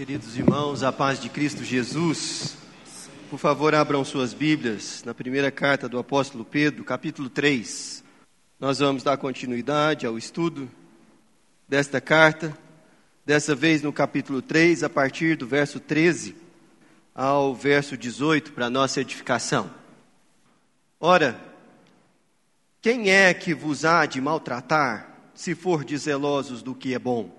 Queridos irmãos, a paz de Cristo Jesus. Por favor, abram suas Bíblias na primeira carta do apóstolo Pedro, capítulo 3. Nós vamos dar continuidade ao estudo desta carta, dessa vez no capítulo 3, a partir do verso 13 ao verso 18, para nossa edificação. Ora, quem é que vos há de maltratar, se for zelosos do que é bom?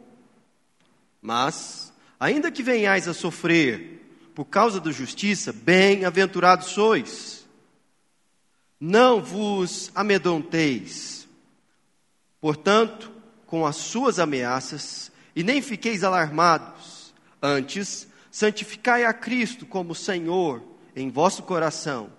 Mas Ainda que venhais a sofrer por causa da justiça, bem-aventurados sois. Não vos amedronteis, portanto, com as suas ameaças, e nem fiqueis alarmados. Antes, santificai a Cristo como Senhor em vosso coração,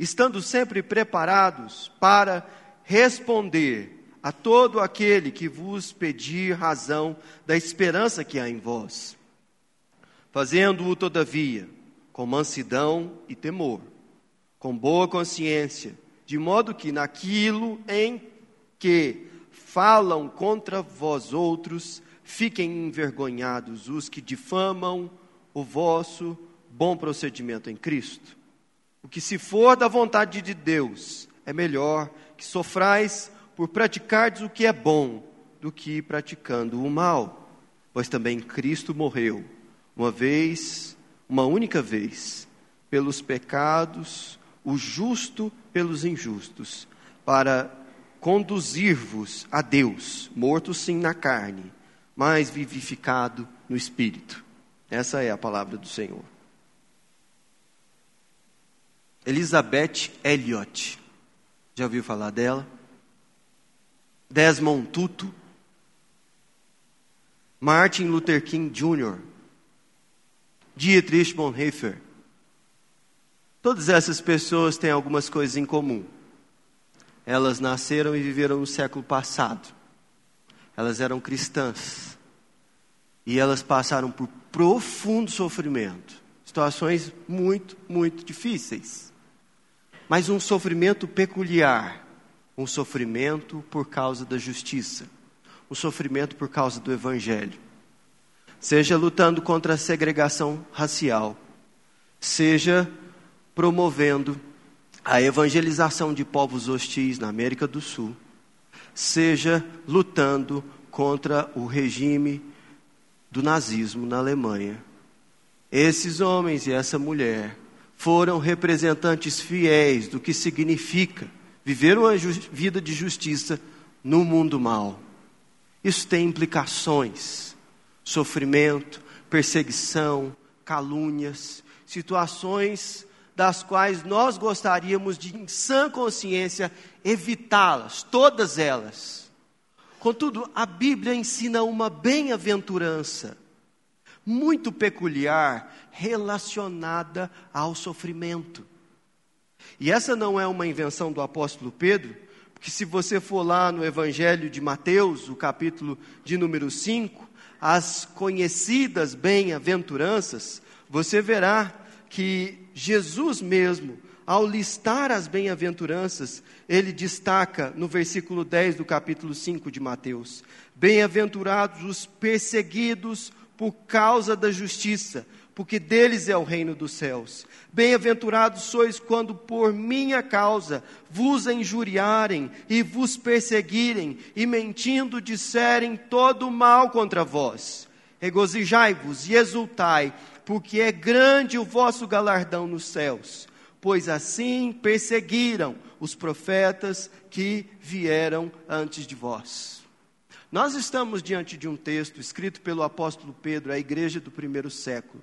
estando sempre preparados para responder a todo aquele que vos pedir razão da esperança que há em vós fazendo-o, todavia, com mansidão e temor, com boa consciência, de modo que naquilo em que falam contra vós outros, fiquem envergonhados os que difamam o vosso bom procedimento em Cristo. O que se for da vontade de Deus, é melhor que sofrais por praticardes o que é bom, do que praticando o mal, pois também Cristo morreu uma vez, uma única vez, pelos pecados, o justo pelos injustos, para conduzir-vos a Deus, morto sim na carne, mas vivificado no espírito. Essa é a palavra do Senhor. Elizabeth Elliot. Já ouviu falar dela? Desmond Tutu. Martin Luther King Jr. Dietrich Bonhoeffer. Todas essas pessoas têm algumas coisas em comum. Elas nasceram e viveram no século passado. Elas eram cristãs. E elas passaram por profundo sofrimento. Situações muito, muito difíceis. Mas um sofrimento peculiar. Um sofrimento por causa da justiça. Um sofrimento por causa do Evangelho seja lutando contra a segregação racial, seja promovendo a evangelização de povos hostis na América do Sul, seja lutando contra o regime do nazismo na Alemanha. Esses homens e essa mulher foram representantes fiéis do que significa viver uma vida de justiça no mundo mal. Isso tem implicações sofrimento, perseguição, calúnias, situações das quais nós gostaríamos de, em sã consciência, evitá-las, todas elas. Contudo, a Bíblia ensina uma bem-aventurança muito peculiar relacionada ao sofrimento. E essa não é uma invenção do apóstolo Pedro, porque se você for lá no Evangelho de Mateus, o capítulo de número 5, as conhecidas bem-aventuranças, você verá que Jesus mesmo, ao listar as bem-aventuranças, ele destaca no versículo 10 do capítulo 5 de Mateus: Bem-aventurados os perseguidos por causa da justiça, porque deles é o reino dos céus. Bem-aventurados sois quando por minha causa vos injuriarem e vos perseguirem e mentindo disserem todo mal contra vós. Regozijai-vos e exultai, porque é grande o vosso galardão nos céus, pois assim perseguiram os profetas que vieram antes de vós. Nós estamos diante de um texto escrito pelo apóstolo Pedro à igreja do primeiro século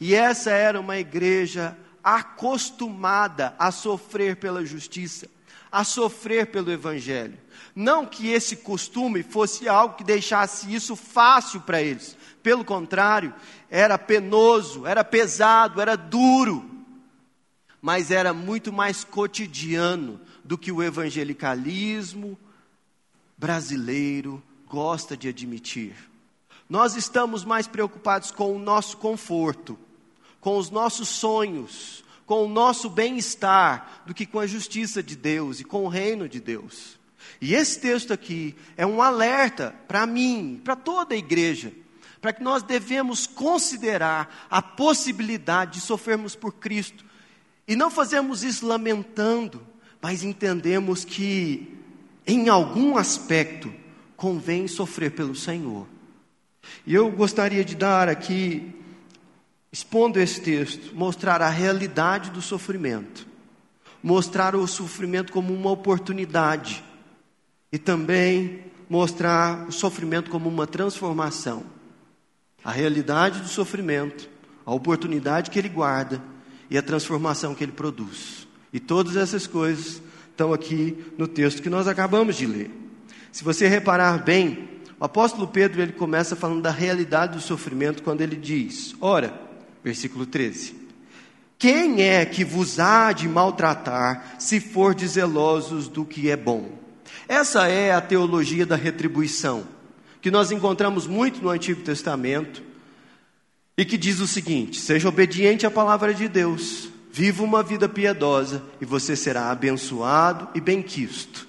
e essa era uma igreja acostumada a sofrer pela justiça, a sofrer pelo evangelho. Não que esse costume fosse algo que deixasse isso fácil para eles. Pelo contrário, era penoso, era pesado, era duro. Mas era muito mais cotidiano do que o evangelicalismo brasileiro gosta de admitir. Nós estamos mais preocupados com o nosso conforto, com os nossos sonhos, com o nosso bem-estar, do que com a justiça de Deus e com o reino de Deus. E esse texto aqui é um alerta para mim, para toda a igreja, para que nós devemos considerar a possibilidade de sofrermos por Cristo e não fazermos isso lamentando, mas entendemos que em algum aspecto convém sofrer pelo Senhor. E eu gostaria de dar aqui, expondo esse texto, mostrar a realidade do sofrimento, mostrar o sofrimento como uma oportunidade e também mostrar o sofrimento como uma transformação. A realidade do sofrimento, a oportunidade que ele guarda e a transformação que ele produz. E todas essas coisas estão aqui no texto que nós acabamos de ler. Se você reparar bem, o apóstolo Pedro ele começa falando da realidade do sofrimento quando ele diz: Ora, versículo 13: Quem é que vos há de maltratar se for zelosos do que é bom? Essa é a teologia da retribuição, que nós encontramos muito no Antigo Testamento, e que diz o seguinte: seja obediente à palavra de Deus, viva uma vida piedosa, e você será abençoado e benquisto.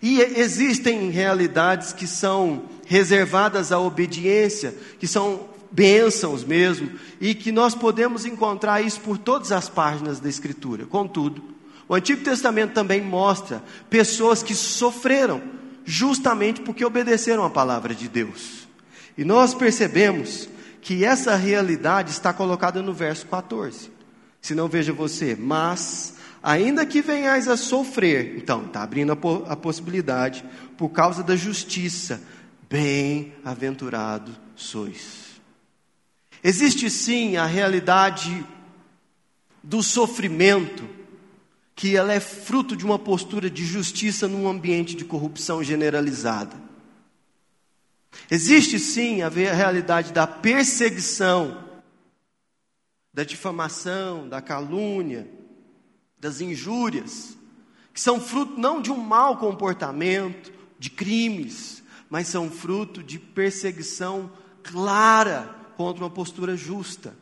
E existem realidades que são reservadas à obediência, que são bênçãos mesmo, e que nós podemos encontrar isso por todas as páginas da Escritura. Contudo, o Antigo Testamento também mostra pessoas que sofreram justamente porque obedeceram à palavra de Deus. E nós percebemos que essa realidade está colocada no verso 14. Se não veja você, mas ainda que venhais a sofrer, então está abrindo a, po a possibilidade por causa da justiça, bem-aventurado sois. Existe sim a realidade do sofrimento que ela é fruto de uma postura de justiça num ambiente de corrupção generalizada. Existe sim a realidade da perseguição, da difamação, da calúnia, das injúrias, que são fruto não de um mau comportamento, de crimes, mas são fruto de perseguição clara contra uma postura justa.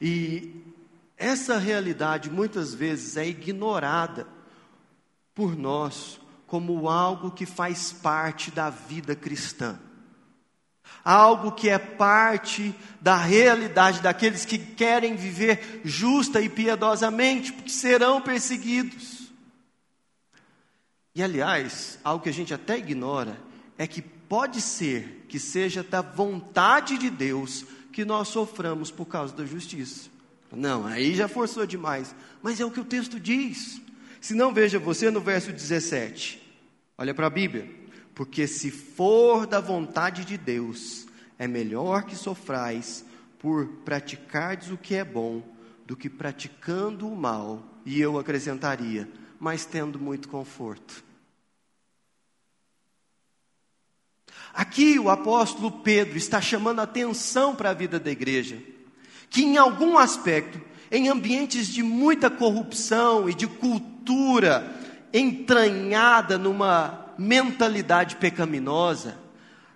E essa realidade muitas vezes é ignorada por nós como algo que faz parte da vida cristã. Algo que é parte da realidade daqueles que querem viver justa e piedosamente, porque serão perseguidos. E aliás, algo que a gente até ignora é que pode ser que seja da vontade de Deus que nós soframos por causa da justiça. Não, aí já forçou demais. Mas é o que o texto diz. Se não, veja você no verso 17. Olha para a Bíblia. Porque se for da vontade de Deus, é melhor que sofrais por praticardes o que é bom, do que praticando o mal, e eu acrescentaria, mas tendo muito conforto. Aqui o apóstolo Pedro está chamando atenção para a vida da igreja que em algum aspecto, em ambientes de muita corrupção e de cultura entranhada numa mentalidade pecaminosa,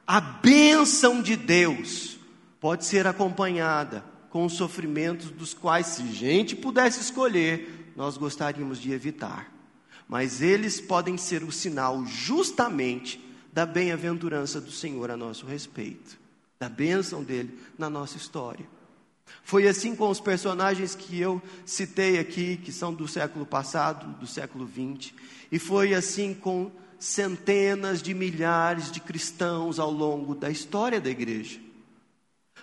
a bênção de Deus pode ser acompanhada com os sofrimentos dos quais, se gente pudesse escolher, nós gostaríamos de evitar. Mas eles podem ser o sinal justamente da bem-aventurança do Senhor a nosso respeito, da bênção dele na nossa história. Foi assim com os personagens que eu citei aqui, que são do século passado, do século XX, e foi assim com centenas de milhares de cristãos ao longo da história da igreja.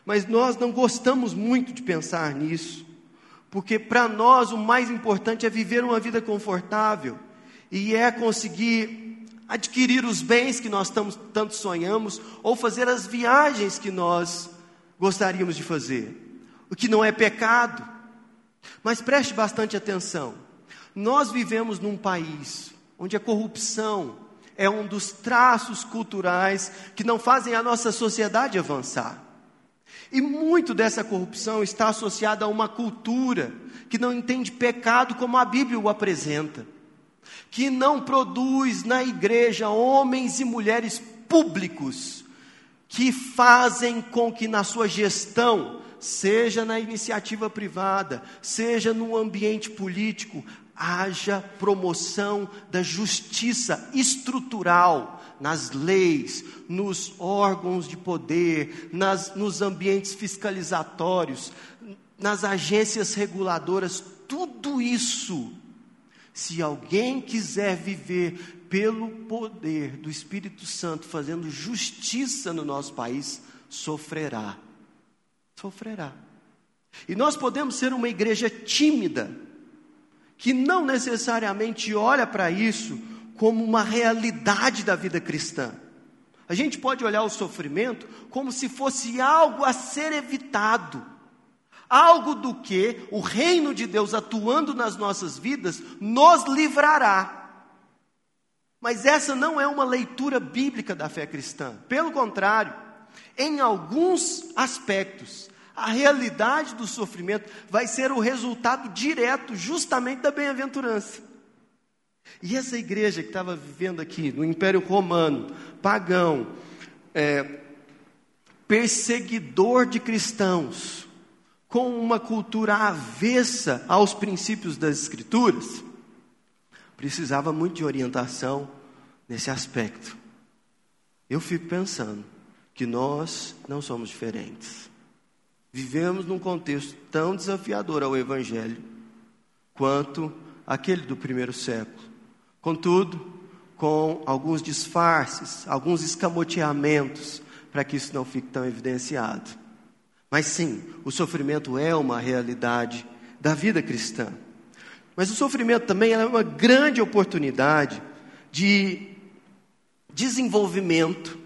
Mas nós não gostamos muito de pensar nisso, porque para nós o mais importante é viver uma vida confortável e é conseguir adquirir os bens que nós tanto sonhamos ou fazer as viagens que nós gostaríamos de fazer o que não é pecado. Mas preste bastante atenção. Nós vivemos num país onde a corrupção é um dos traços culturais que não fazem a nossa sociedade avançar. E muito dessa corrupção está associada a uma cultura que não entende pecado como a Bíblia o apresenta, que não produz na igreja homens e mulheres públicos que fazem com que na sua gestão seja na iniciativa privada, seja no ambiente político, haja promoção da justiça estrutural, nas leis, nos órgãos de poder, nas, nos ambientes fiscalizatórios, nas agências reguladoras, tudo isso. Se alguém quiser viver pelo poder do Espírito Santo fazendo justiça no nosso país, sofrerá. Sofrerá. E nós podemos ser uma igreja tímida, que não necessariamente olha para isso como uma realidade da vida cristã. A gente pode olhar o sofrimento como se fosse algo a ser evitado, algo do que o reino de Deus atuando nas nossas vidas nos livrará. Mas essa não é uma leitura bíblica da fé cristã. Pelo contrário, em alguns aspectos, a realidade do sofrimento vai ser o resultado direto, justamente da bem-aventurança. E essa igreja que estava vivendo aqui no Império Romano, pagão, é, perseguidor de cristãos, com uma cultura avessa aos princípios das Escrituras, precisava muito de orientação nesse aspecto. Eu fico pensando que nós não somos diferentes. Vivemos num contexto tão desafiador ao Evangelho quanto aquele do primeiro século. Contudo, com alguns disfarces, alguns escamoteamentos, para que isso não fique tão evidenciado. Mas sim, o sofrimento é uma realidade da vida cristã. Mas o sofrimento também é uma grande oportunidade de desenvolvimento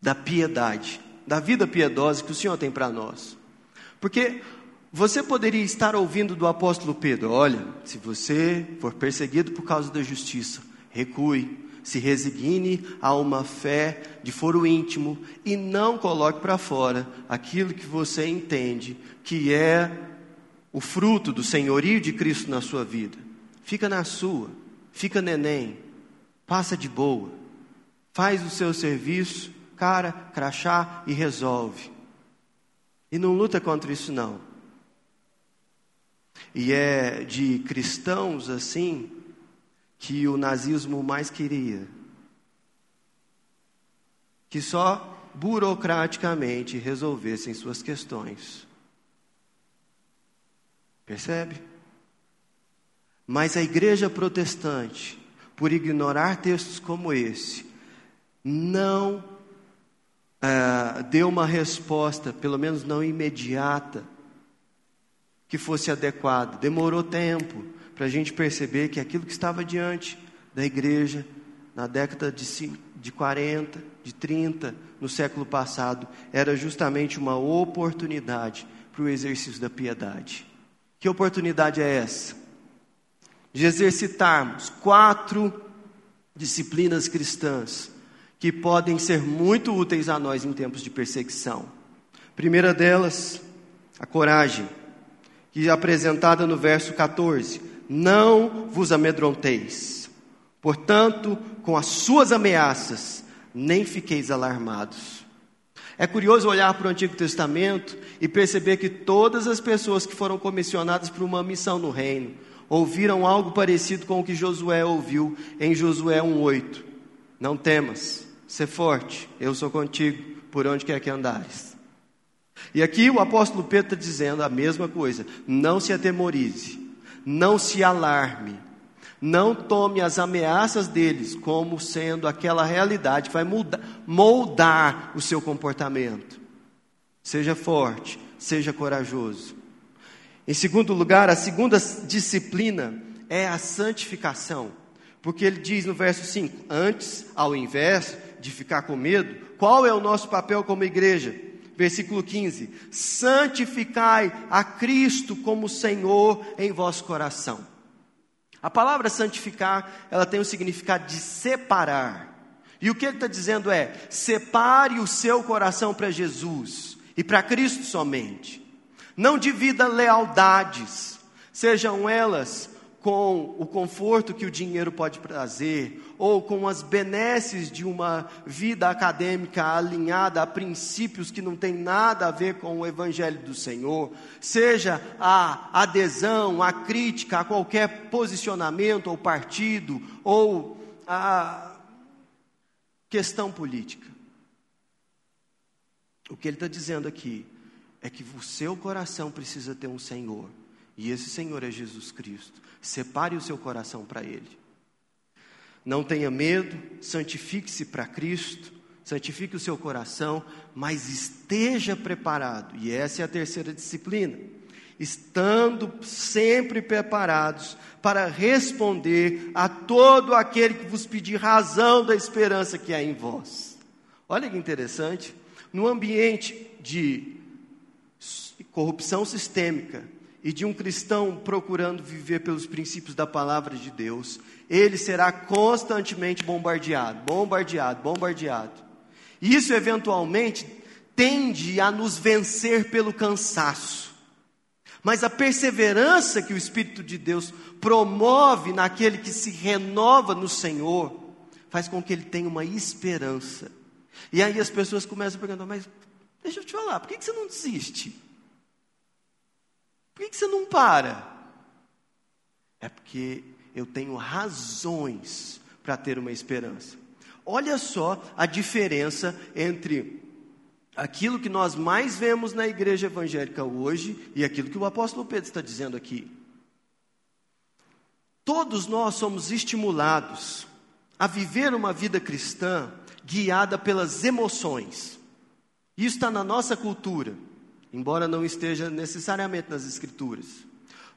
da piedade, da vida piedosa que o Senhor tem para nós. Porque você poderia estar ouvindo do apóstolo Pedro: olha, se você for perseguido por causa da justiça, recue, se resigne a uma fé de foro íntimo e não coloque para fora aquilo que você entende que é o fruto do senhorio de Cristo na sua vida. Fica na sua, fica neném, passa de boa, faz o seu serviço, cara, crachá e resolve. E não luta contra isso não. E é de cristãos assim que o nazismo mais queria. Que só burocraticamente resolvessem suas questões. Percebe? Mas a igreja protestante, por ignorar textos como esse, não uh, deu uma resposta, pelo menos não imediata, que fosse adequada. Demorou tempo para a gente perceber que aquilo que estava diante da igreja na década de, de 40, de 30, no século passado, era justamente uma oportunidade para o exercício da piedade. Que oportunidade é essa? De exercitarmos quatro disciplinas cristãs que podem ser muito úteis a nós em tempos de perseguição. primeira delas, a coragem, que é apresentada no verso 14: Não vos amedronteis, portanto, com as suas ameaças, nem fiqueis alarmados. É curioso olhar para o Antigo Testamento e perceber que todas as pessoas que foram comissionadas para uma missão no reino ouviram algo parecido com o que Josué ouviu em Josué 1:8. Não temas, ser forte, eu sou contigo por onde quer que andares. E aqui o apóstolo Pedro está dizendo a mesma coisa: não se atemorize, não se alarme, não tome as ameaças deles como sendo aquela realidade que vai moldar, o seu comportamento. Seja forte, seja corajoso. Em segundo lugar, a segunda disciplina é a santificação. Porque ele diz no verso 5: Antes, ao invés de ficar com medo, qual é o nosso papel como igreja? Versículo 15: Santificai a Cristo como Senhor em vosso coração. A palavra santificar, ela tem o significado de separar. E o que ele está dizendo é: separe o seu coração para Jesus e para Cristo somente. Não divida lealdades, sejam elas com o conforto que o dinheiro pode trazer, ou com as benesses de uma vida acadêmica alinhada a princípios que não tem nada a ver com o Evangelho do Senhor, seja a adesão, a crítica a qualquer posicionamento ou partido, ou a questão política. O que ele está dizendo aqui é que o seu coração precisa ter um Senhor, e esse Senhor é Jesus Cristo. Separe o seu coração para Ele. Não tenha medo, santifique-se para Cristo, santifique o seu coração, mas esteja preparado, e essa é a terceira disciplina estando sempre preparados para responder a todo aquele que vos pedir razão da esperança que há em vós. Olha que interessante, no ambiente de corrupção sistêmica e de um cristão procurando viver pelos princípios da palavra de Deus, ele será constantemente bombardeado, bombardeado, bombardeado. Isso eventualmente tende a nos vencer pelo cansaço. Mas a perseverança que o Espírito de Deus promove naquele que se renova no Senhor, faz com que ele tenha uma esperança. E aí as pessoas começam a perguntar: mas deixa eu te falar, por que você não desiste? Por que você não para? É porque eu tenho razões para ter uma esperança. Olha só a diferença entre aquilo que nós mais vemos na igreja evangélica hoje e aquilo que o apóstolo Pedro está dizendo aqui. Todos nós somos estimulados a viver uma vida cristã guiada pelas emoções. Isso está na nossa cultura, embora não esteja necessariamente nas Escrituras.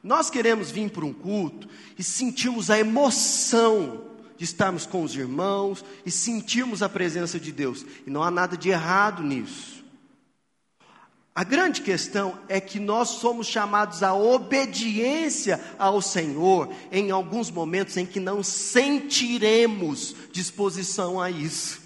Nós queremos vir para um culto e sentirmos a emoção de estarmos com os irmãos e sentirmos a presença de Deus. E não há nada de errado nisso. A grande questão é que nós somos chamados à obediência ao Senhor em alguns momentos em que não sentiremos disposição a isso.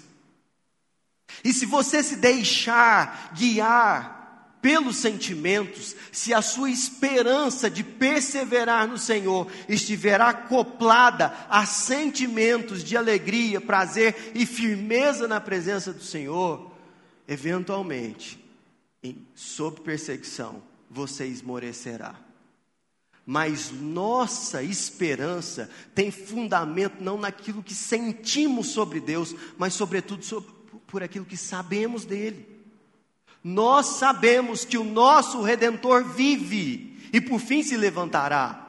E se você se deixar guiar pelos sentimentos, se a sua esperança de perseverar no Senhor estiver acoplada a sentimentos de alegria, prazer e firmeza na presença do Senhor, eventualmente, em, sob perseguição, você esmorecerá. Mas nossa esperança tem fundamento não naquilo que sentimos sobre Deus, mas sobretudo sobre, por aquilo que sabemos dele. Nós sabemos que o nosso redentor vive e por fim se levantará.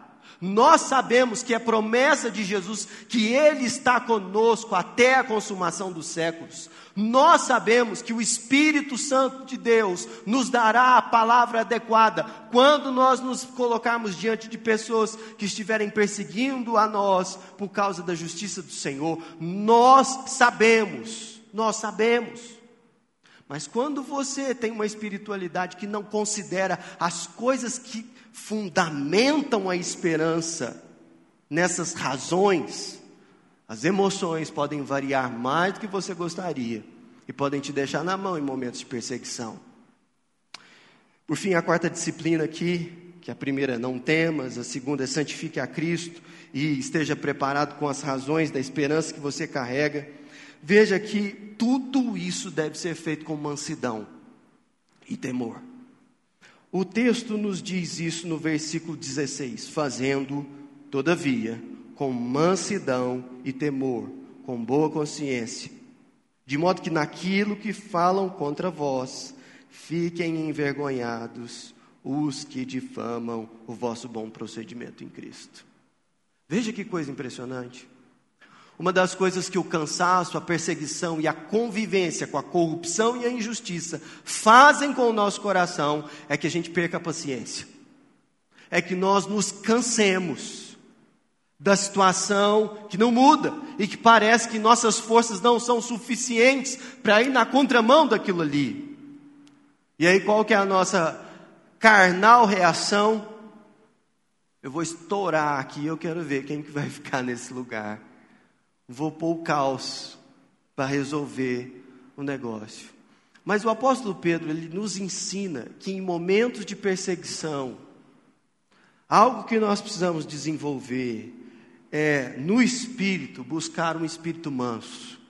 Nós sabemos que é promessa de Jesus que Ele está conosco até a consumação dos séculos. Nós sabemos que o Espírito Santo de Deus nos dará a palavra adequada quando nós nos colocarmos diante de pessoas que estiverem perseguindo a nós por causa da justiça do Senhor. Nós sabemos, nós sabemos. Mas quando você tem uma espiritualidade que não considera as coisas que fundamentam a esperança nessas razões, as emoções podem variar mais do que você gostaria e podem te deixar na mão em momentos de perseguição. Por fim, a quarta disciplina aqui, que a primeira é não temas, a segunda é santifique a Cristo e esteja preparado com as razões da esperança que você carrega. Veja que tudo isso deve ser feito com mansidão e temor. O texto nos diz isso no versículo 16: fazendo, todavia, com mansidão e temor, com boa consciência, de modo que naquilo que falam contra vós, fiquem envergonhados os que difamam o vosso bom procedimento em Cristo. Veja que coisa impressionante. Uma das coisas que o cansaço, a perseguição e a convivência com a corrupção e a injustiça fazem com o nosso coração é que a gente perca a paciência. É que nós nos cansemos da situação que não muda e que parece que nossas forças não são suficientes para ir na contramão daquilo ali. E aí qual que é a nossa carnal reação? Eu vou estourar aqui, eu quero ver quem que vai ficar nesse lugar vou pôr o caos para resolver o negócio. Mas o apóstolo Pedro, ele nos ensina que em momentos de perseguição, algo que nós precisamos desenvolver é, no espírito, buscar um espírito manso.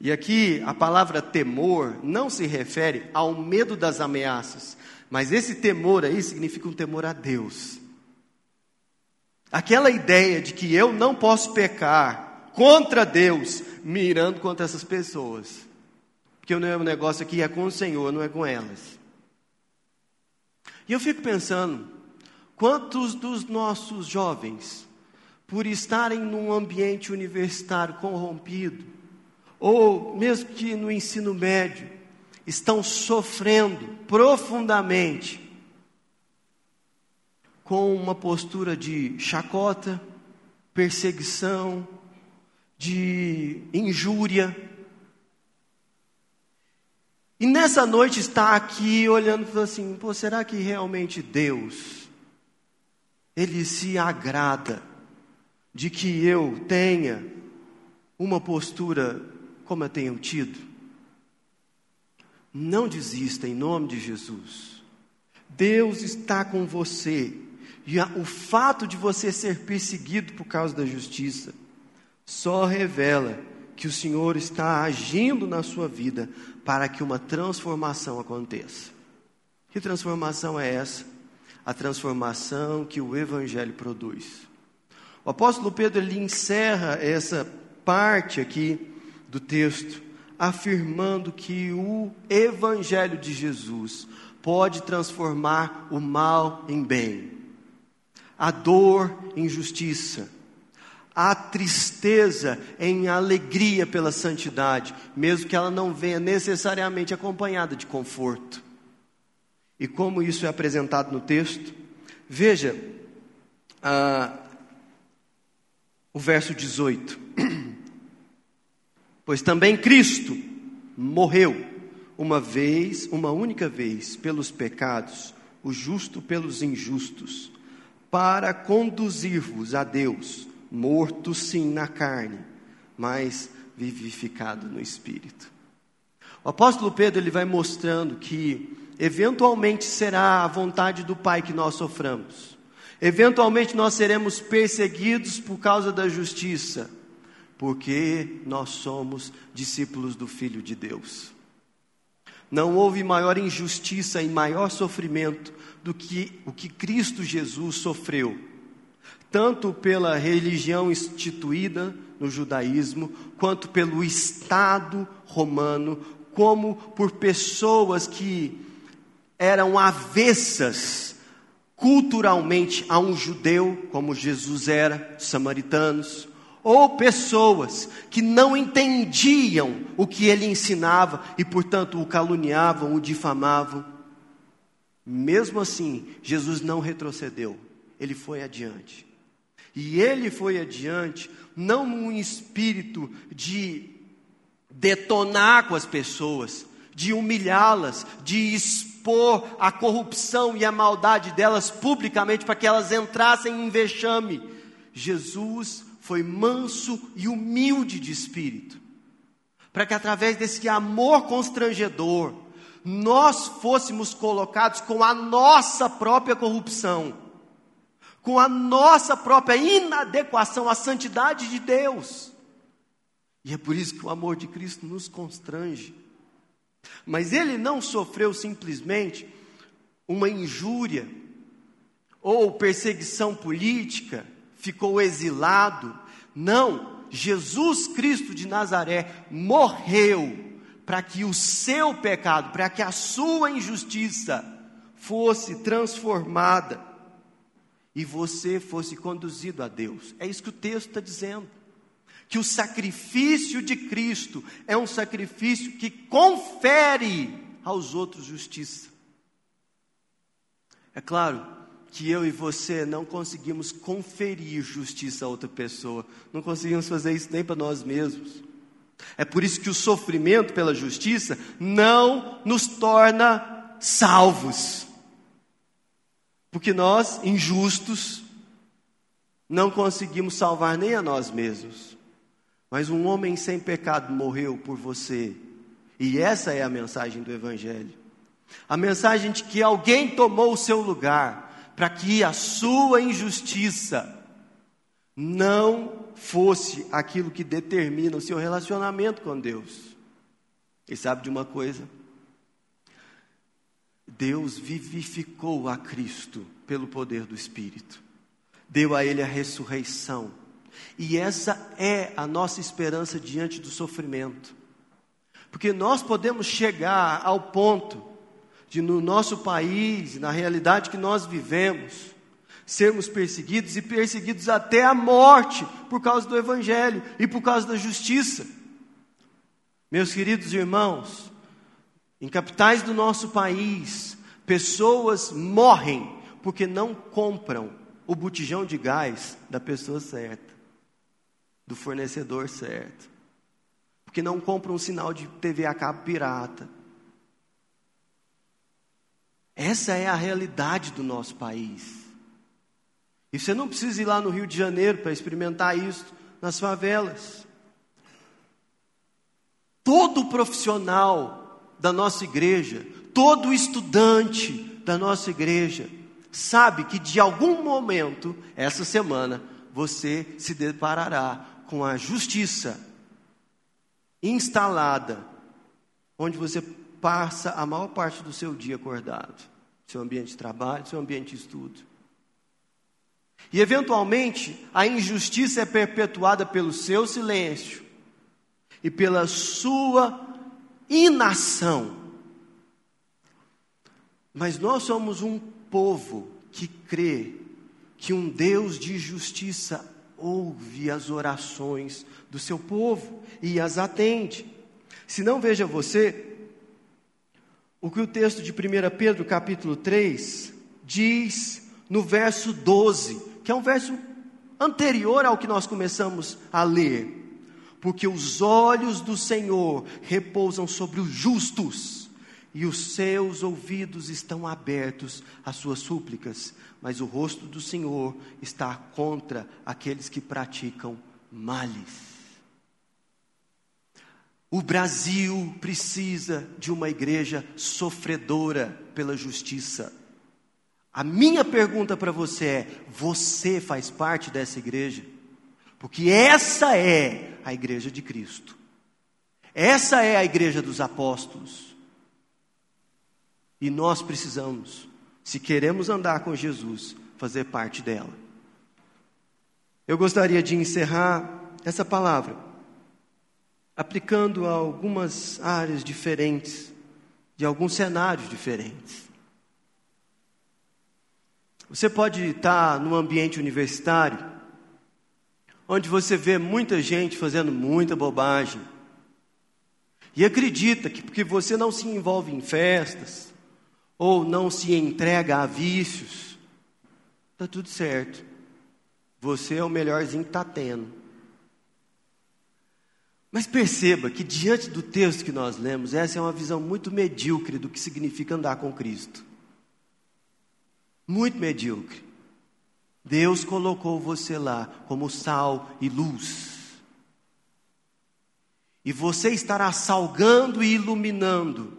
E aqui a palavra temor não se refere ao medo das ameaças, mas esse temor aí significa um temor a Deus. Aquela ideia de que eu não posso pecar, contra Deus, mirando contra essas pessoas. Porque o meu negócio aqui é com o Senhor, não é com elas. E eu fico pensando, quantos dos nossos jovens, por estarem num ambiente universitário corrompido, ou mesmo que no ensino médio, estão sofrendo profundamente com uma postura de chacota, perseguição, de injúria. E nessa noite está aqui olhando e falando assim: Pô, será que realmente Deus, Ele se agrada de que eu tenha uma postura como eu tenho tido? Não desista em nome de Jesus. Deus está com você. E o fato de você ser perseguido por causa da justiça só revela que o Senhor está agindo na sua vida para que uma transformação aconteça. Que transformação é essa? A transformação que o Evangelho produz. O apóstolo Pedro ele encerra essa parte aqui do texto afirmando que o Evangelho de Jesus pode transformar o mal em bem, a dor em justiça, a tristeza em alegria pela santidade, mesmo que ela não venha necessariamente acompanhada de conforto. E como isso é apresentado no texto? Veja ah, o verso 18. Pois também Cristo morreu uma vez, uma única vez, pelos pecados, o justo pelos injustos, para conduzir-vos a Deus, morto sim na carne, mas vivificado no espírito. O apóstolo Pedro ele vai mostrando que eventualmente será a vontade do Pai que nós soframos. Eventualmente nós seremos perseguidos por causa da justiça porque nós somos discípulos do Filho de Deus. Não houve maior injustiça e maior sofrimento do que o que Cristo Jesus sofreu, tanto pela religião instituída no judaísmo, quanto pelo Estado romano, como por pessoas que eram avessas culturalmente a um judeu, como Jesus era, samaritanos, ou pessoas que não entendiam o que ele ensinava e, portanto, o caluniavam, o difamavam. Mesmo assim, Jesus não retrocedeu, ele foi adiante. E ele foi adiante, não num espírito de detonar com as pessoas, de humilhá-las, de expor a corrupção e a maldade delas publicamente para que elas entrassem em vexame. Jesus foi manso e humilde de espírito, para que através desse amor constrangedor, nós fôssemos colocados com a nossa própria corrupção, com a nossa própria inadequação à santidade de Deus. E é por isso que o amor de Cristo nos constrange. Mas ele não sofreu simplesmente uma injúria ou perseguição política, ficou exilado. Não, Jesus Cristo de Nazaré morreu para que o seu pecado, para que a sua injustiça fosse transformada e você fosse conduzido a Deus. É isso que o texto está dizendo. Que o sacrifício de Cristo é um sacrifício que confere aos outros justiça. É claro, que eu e você não conseguimos conferir justiça a outra pessoa, não conseguimos fazer isso nem para nós mesmos. É por isso que o sofrimento pela justiça não nos torna salvos. Porque nós, injustos, não conseguimos salvar nem a nós mesmos. Mas um homem sem pecado morreu por você. E essa é a mensagem do Evangelho. A mensagem de que alguém tomou o seu lugar, para que a sua injustiça não fosse aquilo que determina o seu relacionamento com Deus. E sabe de uma coisa? Deus vivificou a Cristo pelo poder do Espírito, deu a Ele a ressurreição, E essa é a nossa esperança diante do sofrimento. Porque nós podemos chegar ao ponto de, no nosso país, na realidade que nós vivemos, sermos perseguidos e perseguidos até a morte por causa do Evangelho e por causa da justiça. Meus queridos irmãos, em capitais do nosso país, pessoas morrem porque não compram o botijão de gás da pessoa certa, do fornecedor certo, porque não compram um sinal de TV a cabo pirata. Essa é a realidade do nosso país. E você não precisa ir lá no Rio de Janeiro para experimentar isso nas favelas. Todo profissional da nossa igreja, todo estudante da nossa igreja, sabe que de algum momento, essa semana, você se deparará com a justiça instalada, onde você passa a maior parte do seu dia acordado, seu ambiente de trabalho, seu ambiente de estudo. E eventualmente a injustiça é perpetuada pelo seu silêncio e pela sua inação. Mas nós somos um povo que crê que um Deus de justiça ouve as orações do seu povo e as atende. Se não veja você, o que o texto de 1 Pedro capítulo 3 diz no verso 12, que é um verso anterior ao que nós começamos a ler. Porque os olhos do Senhor repousam sobre os justos, e os seus ouvidos estão abertos às suas súplicas, mas o rosto do Senhor está contra aqueles que praticam males. O Brasil precisa de uma igreja sofredora pela justiça. A minha pergunta para você é: você faz parte dessa igreja? Porque essa é a igreja de Cristo. Essa é a igreja dos apóstolos. E nós precisamos, se queremos andar com Jesus, fazer parte dela. Eu gostaria de encerrar essa palavra aplicando a algumas áreas diferentes, de alguns cenários diferentes. Você pode estar num ambiente universitário, onde você vê muita gente fazendo muita bobagem, e acredita que porque você não se envolve em festas, ou não se entrega a vícios, está tudo certo. Você é o melhorzinho que está tendo. Mas perceba que diante do texto que nós lemos, essa é uma visão muito medíocre do que significa andar com Cristo muito medíocre. Deus colocou você lá como sal e luz. E você estará salgando e iluminando,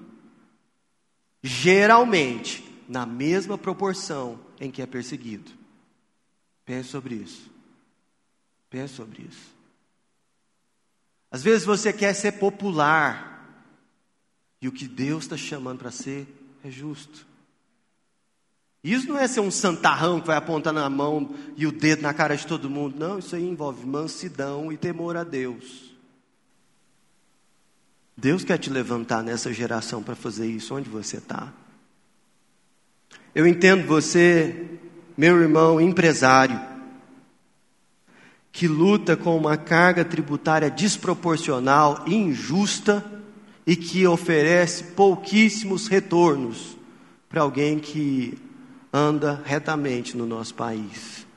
geralmente, na mesma proporção em que é perseguido. Pense sobre isso. Pense sobre isso. Às vezes você quer ser popular, e o que Deus está chamando para ser é justo. Isso não é ser um santarrão que vai apontar na mão e o dedo na cara de todo mundo. Não, isso aí envolve mansidão e temor a Deus. Deus quer te levantar nessa geração para fazer isso onde você está. Eu entendo você, meu irmão empresário, que luta com uma carga tributária desproporcional e injusta e que oferece pouquíssimos retornos para alguém que anda retamente no nosso país.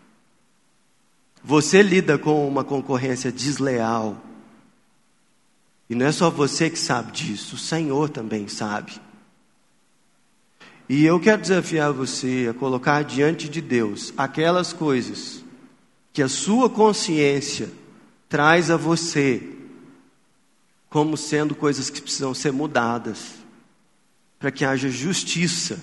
Você lida com uma concorrência desleal. E não é só você que sabe disso, o Senhor também sabe. E eu quero desafiar você a colocar diante de Deus aquelas coisas que a sua consciência traz a você como sendo coisas que precisam ser mudadas, para que haja justiça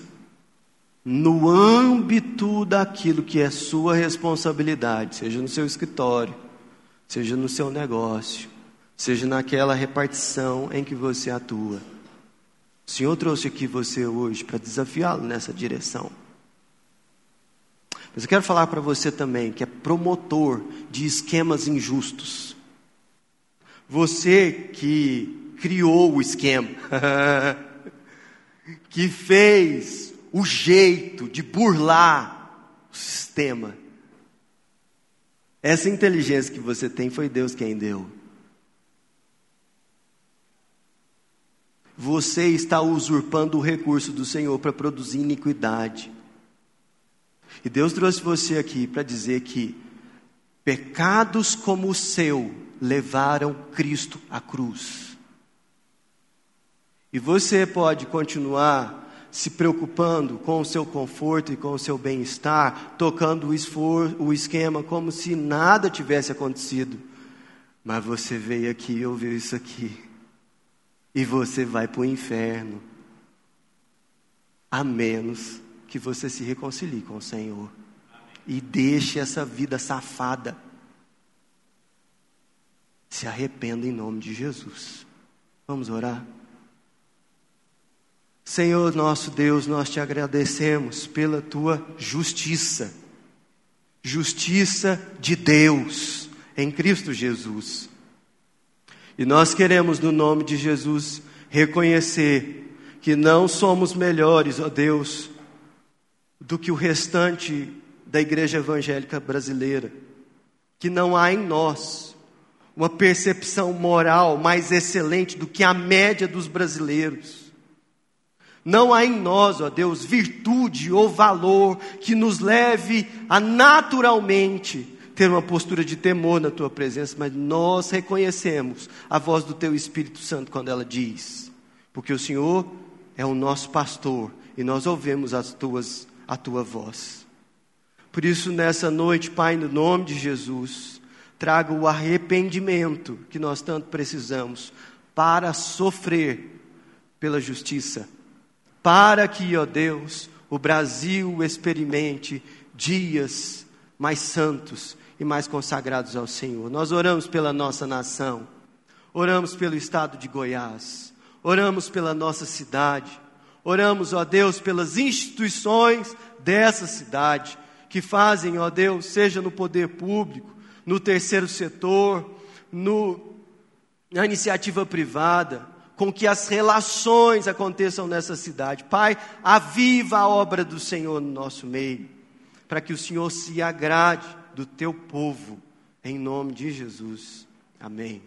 no âmbito daquilo que é sua responsabilidade, seja no seu escritório, seja no seu negócio, seja naquela repartição em que você atua. O Senhor trouxe aqui você hoje para desafiá-lo nessa direção. Mas eu quero falar para você também que é promotor de esquemas injustos. Você que criou o esquema, que fez o jeito de burlar o sistema. Essa inteligência que você tem foi Deus quem deu. Você está usurpando o recurso do Senhor para produzir iniquidade. E Deus trouxe você aqui para dizer que pecados como o seu levaram Cristo à cruz. E você pode continuar se preocupando com o seu conforto e com o seu bem-estar, tocando o, esforço, o esquema como se nada tivesse acontecido. Mas você veio aqui e ouviu isso aqui. E você vai para o inferno. A menos que você se reconcilie com o Senhor e deixe essa vida safada. Se arrependa em nome de Jesus. Vamos orar? Senhor nosso Deus, nós te agradecemos pela tua justiça, justiça de Deus em Cristo Jesus. E nós queremos, no nome de Jesus, reconhecer que não somos melhores, ó Deus, do que o restante da igreja evangélica brasileira, que não há em nós uma percepção moral mais excelente do que a média dos brasileiros. Não há em nós, ó Deus, virtude ou valor que nos leve a naturalmente ter uma postura de temor na tua presença, mas nós reconhecemos a voz do teu Espírito Santo quando ela diz, porque o Senhor é o nosso pastor e nós ouvemos as tuas a tua voz. Por isso, nessa noite, Pai, no nome de Jesus, traga o arrependimento que nós tanto precisamos para sofrer pela justiça, para que, ó Deus, o Brasil experimente dias mais santos e mais consagrados ao Senhor. Nós oramos pela nossa nação, oramos pelo estado de Goiás, oramos pela nossa cidade, Oramos, ó Deus, pelas instituições dessa cidade, que fazem, ó Deus, seja no poder público, no terceiro setor, no, na iniciativa privada, com que as relações aconteçam nessa cidade. Pai, aviva a obra do Senhor no nosso meio, para que o Senhor se agrade do teu povo, em nome de Jesus. Amém.